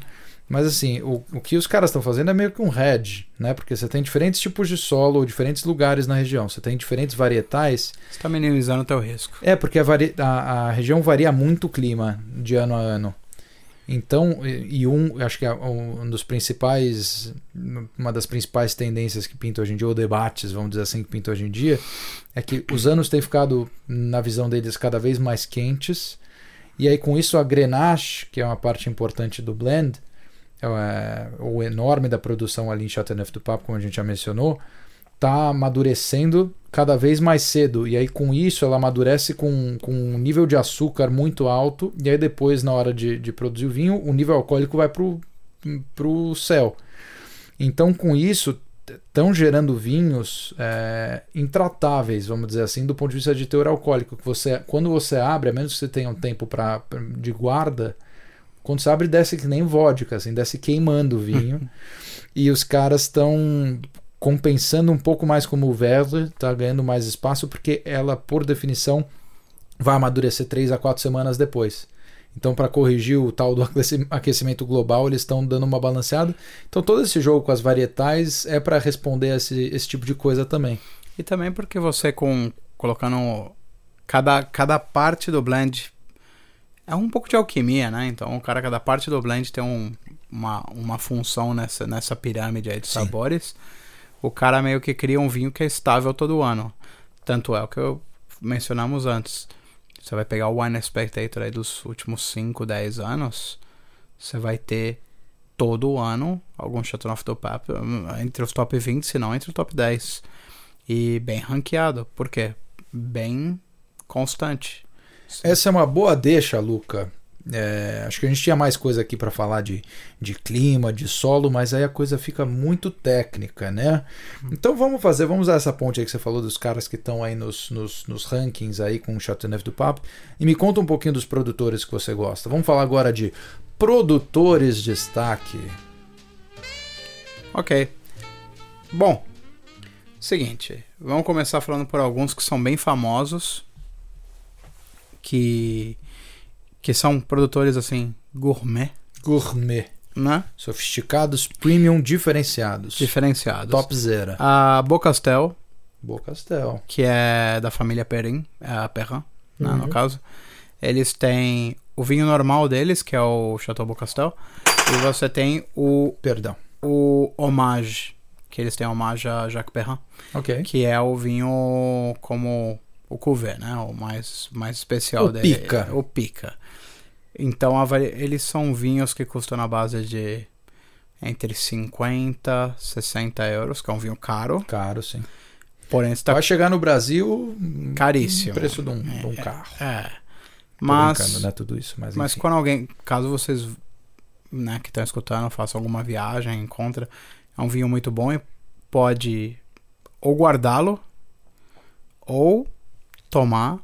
Mas assim, o, o que os caras estão fazendo é meio que um hedge, né? Porque você tem diferentes tipos de solo, diferentes lugares na região, você tem diferentes varietais. Você está minimizando o teu risco. É, porque a, vari- a- a região varia muito o clima de ano a ano. Então, e, e um, acho que é um dos principais, uma das principais tendências que pinta hoje em dia, ou debates, vamos dizer assim, que pinta hoje em dia, é que os anos têm ficado, na visão deles, cada vez mais quentes. E aí, com isso, a Grenache, que é uma parte importante do blend, o enorme da produção ali em Chateauneuf du Pape, como a gente já mencionou, está amadurecendo cada vez mais cedo. E aí, com isso, ela amadurece com, com um nível de açúcar muito alto. E aí, depois, na hora de, de produzir o vinho, o nível alcoólico vai para o céu. Então, com isso, estão gerando vinhos é, intratáveis, vamos dizer assim, do ponto de vista de teor alcoólico. Que você, quando você abre, a menos que você tenha um tempo pra- de guarda, quando você abre, desce que nem vodka, assim, desce queimando o vinho. e os caras estão compensando um pouco mais como o Werder, está ganhando mais espaço, porque ela, por definição, vai amadurecer 3 a 4 semanas depois. Então, para corrigir o tal do aquecimento global, eles estão dando uma balanceada. Então, todo esse jogo com as varietais é para responder a esse, esse tipo de coisa também. E também porque você com colocando cada, cada parte do blend é um pouco de alquimia, né? Então, cara, cada parte do blend tem um, uma, uma função nessa, nessa pirâmide aí de Sim. sabores. O cara meio que cria um vinho que é estável todo ano. Tanto é o que eu mencionamos antes você vai pegar o Wine Spectator aí dos últimos 5, 10 anos, você vai ter todo ano algum Chateau the Pap entre os top 20, se não entre o top 10. E bem ranqueado. Por quê? Bem constante. Essa é uma boa deixa, Luca, é, acho que a gente tinha mais coisa aqui para falar de, de clima, de solo, mas aí a coisa fica muito técnica, né? Então vamos fazer, vamos usar essa ponte aí que você falou dos caras que estão aí nos, nos, nos, rankings aí com o Chateauneuf do Papo e me conta um pouquinho dos produtores que você gosta. Vamos falar agora de produtores de destaque. Ok. Bom, seguinte, vamos começar falando por alguns que são bem famosos, que que são produtores assim, gourmet. Gourmet. Né? Sofisticados, premium, diferenciados. Diferenciados. Top zero. A Bocastel. Bocastel. Que é da família Perrin, é a Perrin, né, uhum. no caso. Eles têm o vinho normal deles, que é o Chateau Bocastel. E você tem o. Perdão. O Hommage, que eles têm hommage a Jacques Perrin. Ok. Que é o vinho como o Cuvée, né? O mais, mais especial o dele. Pica. O Pica. Então, eles são vinhos que custam na base de entre 50 60 euros, que é um vinho caro. Caro, sim. Porém, está... Vai chegar no Brasil caríssimo. preço de um, é, de um carro. É. Mas, não é tudo isso, mas, mas quando alguém, caso vocês né, que estão escutando façam alguma viagem, encontra, é um vinho muito bom e pode ou guardá-lo ou tomar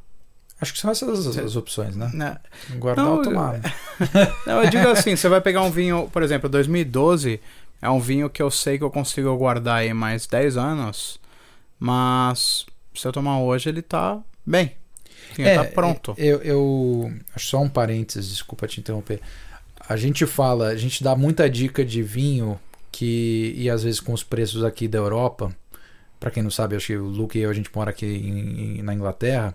Acho que são essas as, as opções, né? né? Guardar não, ou tomar. não, eu digo assim, você vai pegar um vinho, por exemplo, 2012 é um vinho que eu sei que eu consigo guardar aí mais 10 anos, mas se eu tomar hoje ele tá bem. Ele é, tá pronto. Eu, eu acho só um parênteses, desculpa te interromper. A gente fala, a gente dá muita dica de vinho que e às vezes com os preços aqui da Europa, para quem não sabe, acho que o Luke e eu a gente mora aqui em, em, na Inglaterra.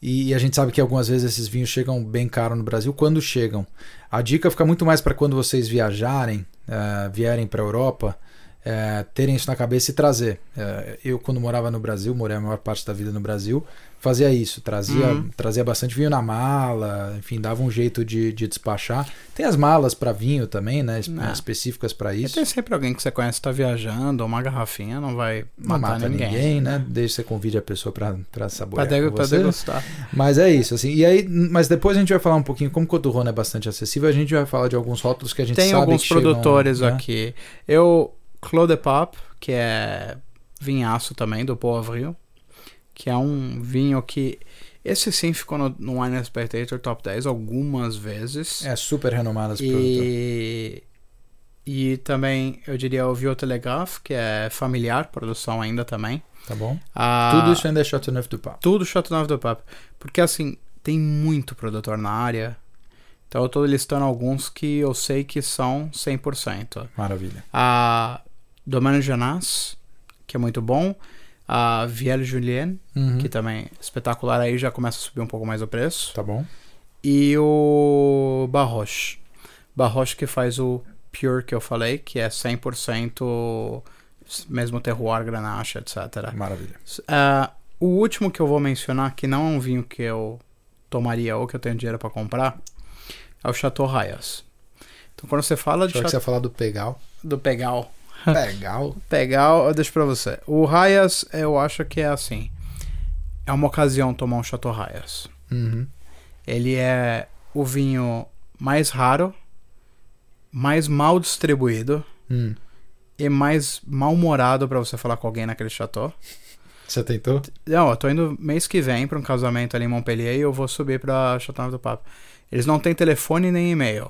E, a gente sabe que algumas vezes esses vinhos chegam bem caro no Brasil quando chegam. A dica fica muito mais para quando vocês viajarem, uh, vierem para a Europa, uh, terem isso na cabeça e trazer. Uh, eu, quando morava no Brasil, morei a maior parte da vida no Brasil, fazia isso, trazia, uhum. trazia bastante vinho na mala, enfim, dava um jeito de, de despachar. Tem as malas para vinho também, né, não. específicas para isso. E tem sempre alguém que você conhece está viajando, uma garrafinha não vai não matar mata ninguém, ninguém né? Desde que você convide a pessoa para saborear pra você. degustar. Mas é isso, assim. E aí, mas depois a gente vai falar um pouquinho, como o Coturrone é bastante acessível, a gente vai falar de alguns rótulos que a gente tem sabe alguns que produtores chegam, né? aqui. Eu Claude Pop, que é vinhaço também do Avril, que é um vinho que esse sim ficou no, no Wine Spectator Top 10 algumas vezes. É super renomado esse e... E também eu diria o Vieux Telegraph, que é familiar, produção ainda também. Tá bom. Ah, tudo isso ainda é Chateauneuf du Pape. Tudo Chateauneuf du Pape. Porque assim, tem muito produtor na área. Então eu tô listando alguns que eu sei que são 100%. Maravilha. A Domaine Jonas, que é muito bom a Viel Julien, uhum. que também é espetacular, aí já começa a subir um pouco mais o preço. Tá bom. E o Barroche. Barroche que faz o Pure que eu falei, que é 100% mesmo terroir, granache, etc. Maravilha. Uh, o último que eu vou mencionar, que não é um vinho que eu tomaria ou que eu tenho dinheiro para comprar, é o Chateau Rayas. Então quando você fala de... Chateau... que você falar do Pegal. Do Pegal. Pegal. Pegal, deixa pra você. O Rayas, eu acho que é assim. É uma ocasião tomar um Chateau Rayas. Uhum. Ele é o vinho mais raro, mais mal distribuído hum. e mais mal-humorado para você falar com alguém naquele chateau. Você tentou? Não, eu tô indo mês que vem para um casamento ali em Montpellier e eu vou subir pra Chateau do Papo. Eles não têm telefone nem e-mail.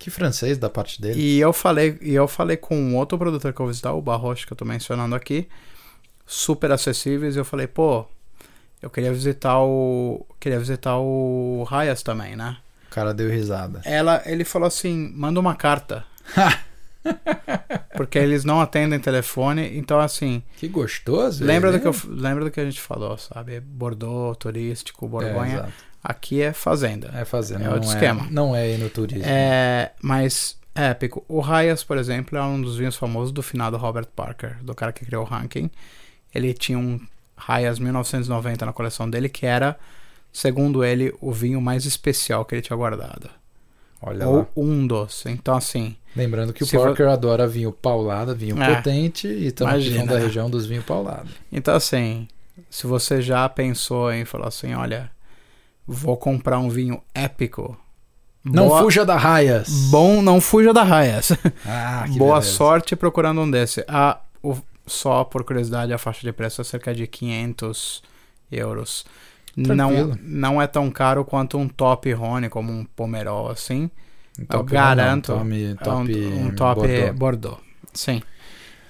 Que francês da parte dele. E eu falei, e eu falei com um outro produtor que eu vou visitar, o Barroche, que eu tô mencionando aqui, super acessíveis, e eu falei, pô, eu queria visitar o. Queria visitar o Rayas também, né? O cara deu risada. Ela, ele falou assim: manda uma carta. Porque eles não atendem telefone, então assim. Que gostoso. Lembra ele, do que, eu, lembra do que a gente falou, sabe? Bordeaux, turístico, Borgonha. É, exato. Aqui é fazenda. É fazenda. É não outro esquema. Não é ir no turismo. É, mas é épico. O Rayas, por exemplo, é um dos vinhos famosos do final do Robert Parker, do cara que criou o ranking. Ele tinha um Rayas 1990 na coleção dele, que era, segundo ele, o vinho mais especial que ele tinha guardado. Olha Ou lá. um dos. Então, assim, Lembrando que o Parker adora vinho paulada, vinho É. potente, e estamos falando da região dos vinhos paulados. então assim, se você já pensou em falar assim, olha, vou comprar um vinho épico. Não boa- fuja da raias. Bom, não fuja da Rayas. Ah, Boa beleza. sorte procurando um desse. Ah, o- só por curiosidade, a faixa de preço é cerca de 500 euros. Não, Tranquilo. não é tão caro quanto um top Rony, como um Pomerol, assim. Um Eu garanto. não, É top, um, um top Bordeaux. Bordeaux. Sim.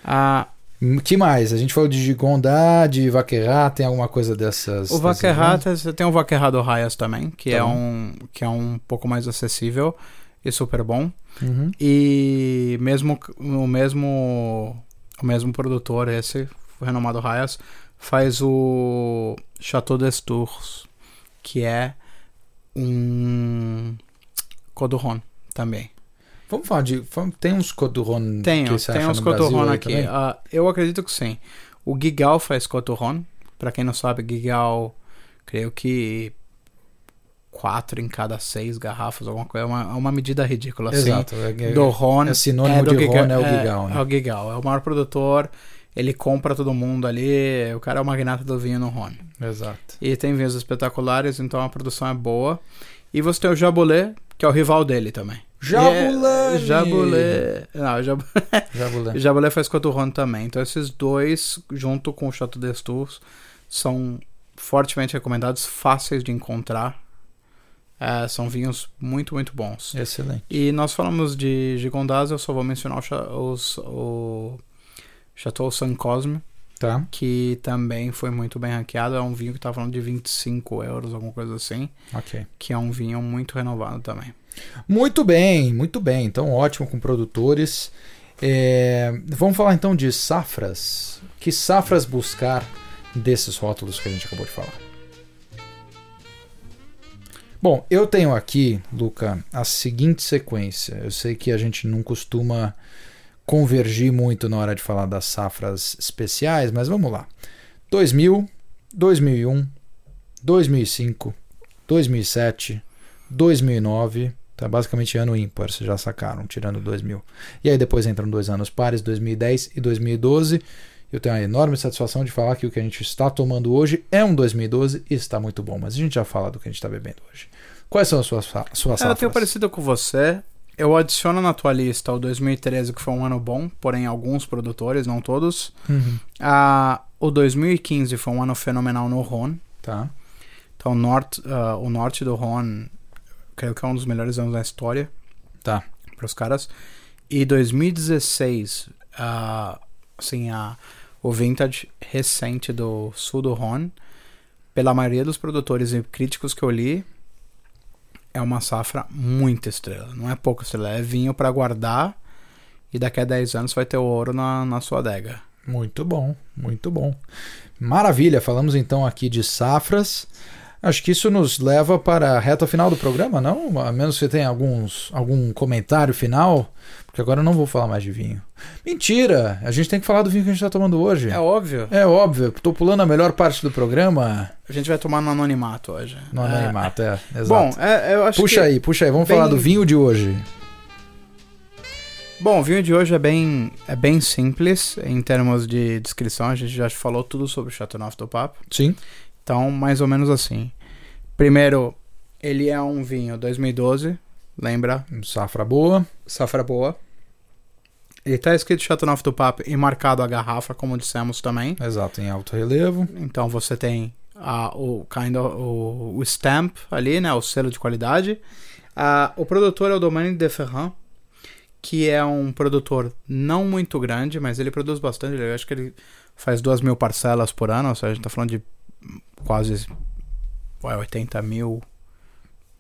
Ah, que mais? A gente falou de Gigonda, de Vaquerá, tem alguma coisa dessas? o dessas você tem o Vaquerrado Raias também, que, Tá é bom. um, que é um pouco mais acessível e super bom. Uhum. E mesmo o mesmo o mesmo produtor esse, o renomado Raias, faz o Chateau des Tours, que é um Coduron também. Vamos falar de. vamos- Tem uns Coduron Tem, que você tem acha uns aí aqui. Ah, eu acredito que sim. O Gigal faz Coduron. Pra quem não sabe, Gigal, creio que quatro em cada seis garrafas, alguma coisa. É uma, é uma medida ridícula, assim. Exato. É, é- do Ron. é sinônimo do de Giga- Ron, é o é, Gigal, né? É o Gigal, é o maior produtor. Ele compra todo mundo ali. O cara é o magnata do vinho no Ron. Exato. E tem vinhos espetaculares, então a produção é boa. E você tem o Jabulé, que é o rival dele também. Jabulani! É, Jabulé. Não, Jab... Jabulé. Jabulé faz Coturron também. Então esses dois, junto com o Chateau des Tours, são fortemente recomendados, fáceis de encontrar. É, são vinhos muito, muito bons. Excelente. E nós falamos de Gigondas, eu só vou mencionar o, os, o Chateau Saint Cosme, Tá. que também foi muito bem ranqueado. É um vinho que tá falando de 25 euros, alguma coisa assim. Ok. Que é um vinho muito renovado também. Muito bem, muito bem. Então, ótimo com produtores. É, vamos falar então de safras. Que safras buscar desses rótulos que a gente acabou de falar? Bom, eu tenho aqui, Luca, a seguinte sequência. Eu sei que a gente não costuma convergir muito na hora de falar das safras especiais, mas vamos lá. 2000, 2001, 2005, 2007, 2009, tá basicamente ano ímpar, vocês já sacaram, tirando 2000. E aí depois entram dois anos pares, 2010 e 2012. Eu tenho a enorme satisfação de falar que o que a gente está tomando hoje é um 2012 e está muito bom, mas a gente já fala do que a gente está bebendo hoje. Quais são as suas, suas É, eu safras? tenho parecido com você. Eu adiciono na tua lista o 2013, que foi um ano bom, porém alguns produtores, não todos. Uhum, Ah, o 2015 foi um ano fenomenal no Rhône. tá. Então, o norte, ah, o norte do Rhône, creio que é um dos melhores anos da história Tá. para os caras. E 2016, ah, assim, a, o vintage recente do sul do Rhône, pela maioria dos produtores e críticos que eu li, é uma safra muito estrela. Não é pouca estrela, é vinho para guardar e daqui a 10 anos vai ter ouro na, na sua adega. Muito bom, muito bom. Maravilha, falamos então aqui de safras. Acho que isso nos leva para a reta final do programa, não? A menos que você tenha alguns, algum comentário final, porque agora eu não vou falar mais de vinho. Mentira! A gente tem que falar do vinho que a gente está tomando hoje. É óbvio. É óbvio, estou pulando a melhor parte do programa A gente vai tomar no anonimato hoje. no É. anonimato, é, exato. Bom, é, eu acho puxa que... aí, puxa aí, vamos bem- falar do vinho de hoje. Bom, o vinho de hoje é bem, é bem simples em termos de descrição. A gente já falou tudo sobre o Chateauneuf do Papo. Sim, Então, mais ou menos assim. Primeiro, ele é um vinho 2012, lembra? safra boa. Safra boa. Ele tá escrito Chateauneuf do Papo e marcado a garrafa, como dissemos também. Exato, em alto relevo. Então você tem a, o, kind of, o, o stamp ali, né? O selo de qualidade. O produtor é o Domaine de Ferrand, que é um produtor não muito grande, mas ele produz bastante. Eu acho que ele faz duas mil parcelas por ano, ou seja, a gente tá falando de quase ué, 80 mil.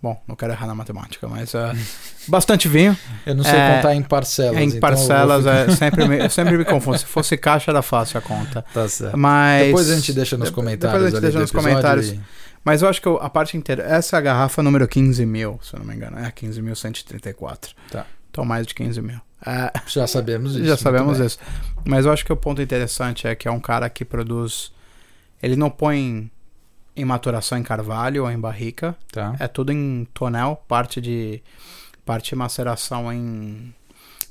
Bom, não quero errar na matemática, mas uh, bastante vinho. Eu não sei É, contar em parcelas. em então parcelas, vou é, sempre, me, eu sempre me confundo. Se fosse caixa, era fácil a conta. Tá certo. Mas. Depois a gente deixa nos comentários. Depois a gente deixa nos comentários. e- Mas eu acho que eu- a parte inteira. Essa é a garrafa número 15 mil, se eu não me engano. É 15.134. Tá. Então, mais de 15 mil. É, Já sabemos isso. já sabemos bem. isso. Mas eu acho que o ponto interessante é que é um cara que produz. Ele não põe em maturação em carvalho ou em barrica. Tá. É tudo em tonel. Parte de. Parte de maceração em.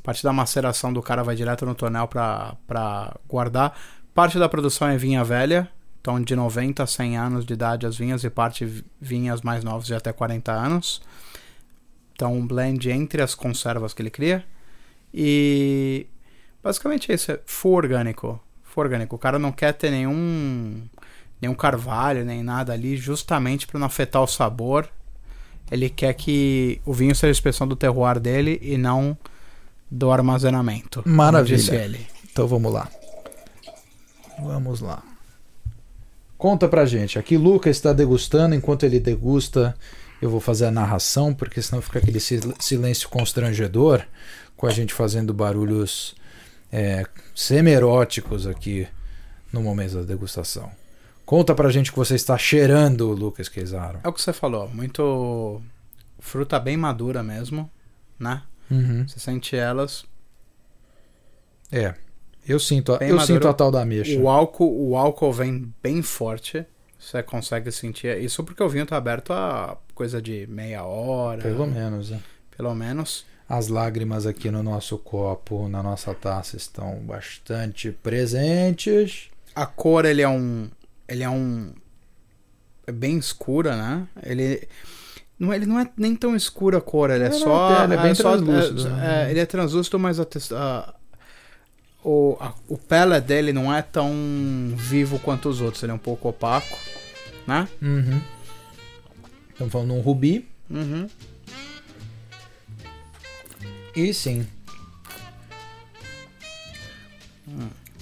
Parte da maceração do cara vai direto no tonel pra guardar. Parte da produção é vinha velha. Então, de 90 a 100 anos de idade as vinhas, e parte vi- vinhas mais novas de até 40 anos. Então, um blend entre as conservas que ele cria. E basicamente é isso, é full orgânico. Orgânico. O cara não quer ter nenhum nenhum carvalho, nem nada ali, justamente para não afetar o sabor. Ele quer que o vinho seja a expressão do terroir dele e não do armazenamento. Maravilha. Então vamos lá. Vamos lá. Conta pra gente. Aqui Lucas está degustando. Enquanto ele degusta, eu vou fazer a narração, porque senão fica aquele sil- silêncio constrangedor com a gente fazendo barulhos é, semi-eróticos aqui no momento da degustação. Conta pra gente o que você está cheirando, Lucas Quezaro. É o que você falou, muito fruta bem madura mesmo, né? Uhum. Você sente elas. É. Eu sinto, a, eu maduro. sinto a tal da ameixa. O álcool, o álcool vem bem forte. Você consegue sentir. Isso porque o vinho tá aberto a coisa de meia hora. Pelo menos, né? Pelo menos. As lágrimas aqui no nosso copo, na nossa taça, estão bastante presentes. A cor, ele é um. Ele é um. É bem escura, né? Ele. Não, ele não é nem tão escura a cor, ele é É, não, só. ele é bem só- translúcido, é, né? é, ele é translúcido, mas a, a- o, a- o pele dele não é tão vivo quanto os outros. Ele é um pouco opaco, né? Uhum. Estamos falando de um rubi. Uhum. E sim.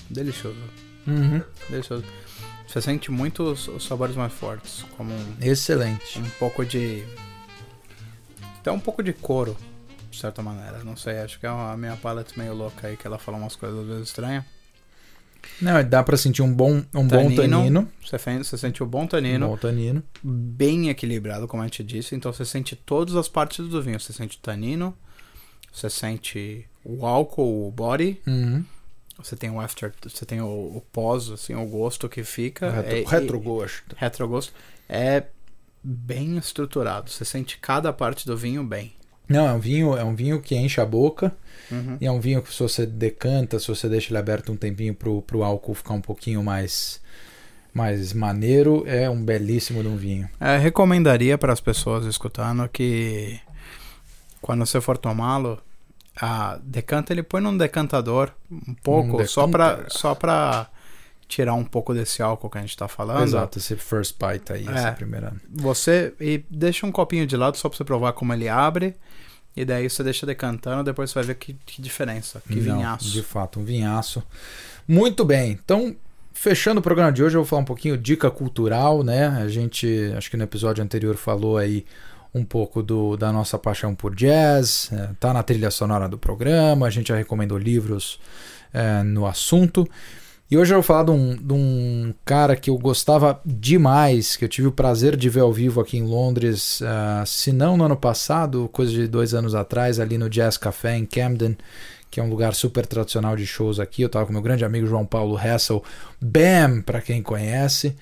Delicioso. Uhum. Delicioso. Você sente muito os, os sabores mais fortes, como um, Excelente. um pouco de. Até um pouco de couro, de certa maneira. Não sei, acho que é uma, a minha palette meio louca aí, que ela fala umas coisas às vezes estranhas. Não, dá pra sentir um bom, um bom tanino. Você, você sente o bom Um tanino, bom tanino. bem equilibrado, como a gente disse. Então você sente todas as partes do vinho. Você sente o tanino, você sente o álcool, o body, Uhum. você tem o after, você tem o, o pós, assim, o gosto que fica. O retro, é- e- retrogosto. retrogosto é bem estruturado. Você sente cada parte do vinho bem. Não, é um vinho, é um vinho que enche a boca. Uhum. E é um vinho que se você decanta, se você deixa ele aberto um tempinho pro, pro álcool ficar um pouquinho mais, mais maneiro, é um belíssimo de um vinho. É, recomendaria para as pessoas escutando que quando você for tomá-lo, a decanta ele põe num decantador um pouco, só para só para tirar um pouco desse álcool que a gente está falando. Exato, esse first bite aí, É. essa primeira. Você e deixa um copinho de lado só para você provar como ele abre. E daí você deixa decantando, depois você vai ver que, que diferença, que Não, vinhaço. De fato, um vinhaço. Muito bem. Então, fechando o programa de hoje, eu vou falar um pouquinho dica cultural, né? A gente, acho que no episódio anterior falou aí um pouco do, da nossa paixão por jazz, é, tá na trilha sonora do programa, a gente já recomendou livros é, no assunto. E hoje eu vou falar de um, de um cara que eu gostava demais, que eu tive o prazer de ver ao vivo aqui em Londres, ah, se não no ano passado, coisa de dois anos atrás, ali no Jazz Café em Camden, que é um lugar super tradicional de shows aqui. Eu estava com meu grande amigo João Paulo Hessel, Bam, para quem conhece.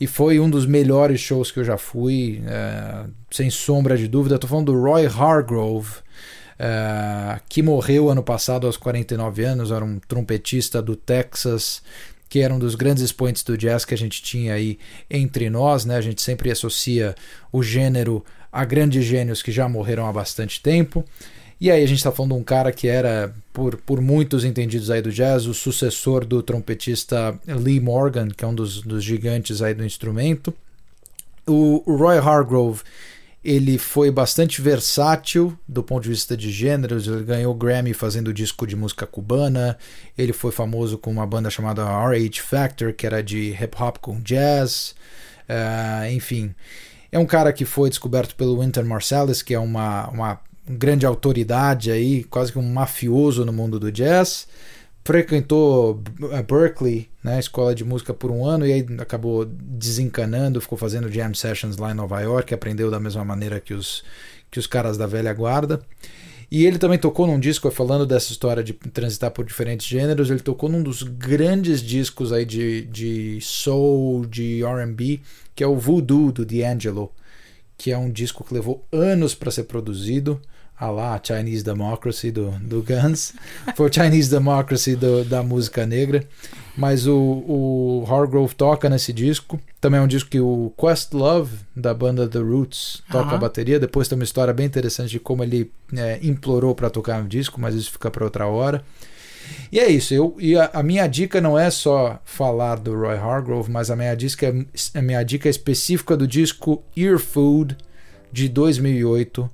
E foi um dos melhores shows que eu já fui, eh, sem sombra de dúvida. Estou falando do Roy Hargrove, eh, que morreu ano passado aos 49 anos, era um trompetista do Texas, que era um dos grandes expoentes do jazz que a gente tinha aí entre nós, né? A gente sempre associa o gênero a grandes gênios que já morreram há bastante tempo. E aí a gente está falando de um cara que era, por, por muitos entendidos aí do jazz, o sucessor do trompetista Lee Morgan, que é um dos, dos gigantes aí do instrumento. O, Roy Hargrove, Ele foi bastante versátil do ponto de vista de gêneros. Ele ganhou Grammy fazendo disco de música cubana. Ele foi famoso com uma banda chamada RH Factor, que era de hip hop com jazz. Uh, enfim, é um cara que foi descoberto pelo Winter Marsalis, que é uma, uma grande autoridade aí, quase que um mafioso no mundo do jazz frequentou a Berkeley, né, escola de música por um ano e aí acabou desencanando, ficou fazendo jam sessions lá em Nova York, aprendeu da mesma maneira que os que os caras da velha guarda. E ele também tocou num disco, falando dessa história de transitar por diferentes gêneros, ele tocou num dos grandes discos aí de, de soul, de R&B, que é o Voodoo do D'Angelo, que é um disco que levou anos para ser produzido. A lá Chinese Democracy do, do Guns, foi o Chinese Democracy do, da música negra, mas o, o Hargrove toca nesse disco, também é um disco que o Questlove da banda The Roots toca a bateria, depois tem uma história bem interessante de como ele é, implorou para tocar no disco, mas isso fica para outra hora. E é isso, eu, e a, a, minha dica não é só falar do Roy Hargrove, mas a minha dica, é, a minha dica é específica do disco Ear Food de 2008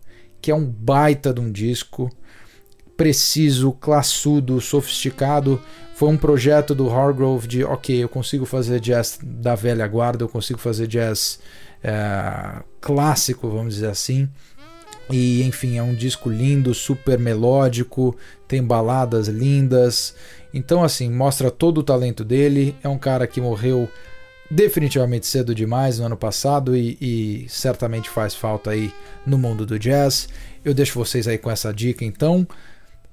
que é um baita de um disco, preciso, classudo, sofisticado. Foi um projeto do Hargrove de, ok, eu consigo fazer jazz da velha guarda, eu consigo fazer jazz é, clássico, vamos dizer assim. E enfim, é um disco lindo, super melódico, tem baladas lindas. Então, assim, mostra todo o talento dele. É um cara que morreu definitivamente cedo demais no ano passado e, e, certamente faz falta aí no mundo do jazz. Eu deixo vocês aí com essa dica então.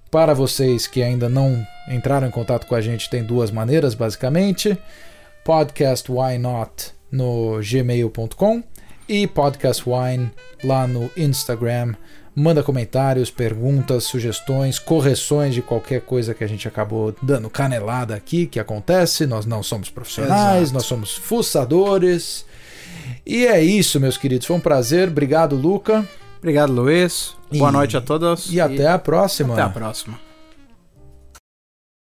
Para vocês que ainda não entraram em contato com a gente, tem duas maneiras basicamente: podcast why not no gmail.com e podcast wine lá no Instagram Manda comentários, perguntas, sugestões, correções de qualquer coisa que a gente acabou dando canelada aqui, que acontece. Nós não somos profissionais, Exato. nós somos fuçadores. E é isso, meus queridos. Foi um prazer. Obrigado, Luca. Obrigado, Luiz. Boa e... noite a todos. E, e até a próxima. Até a próxima.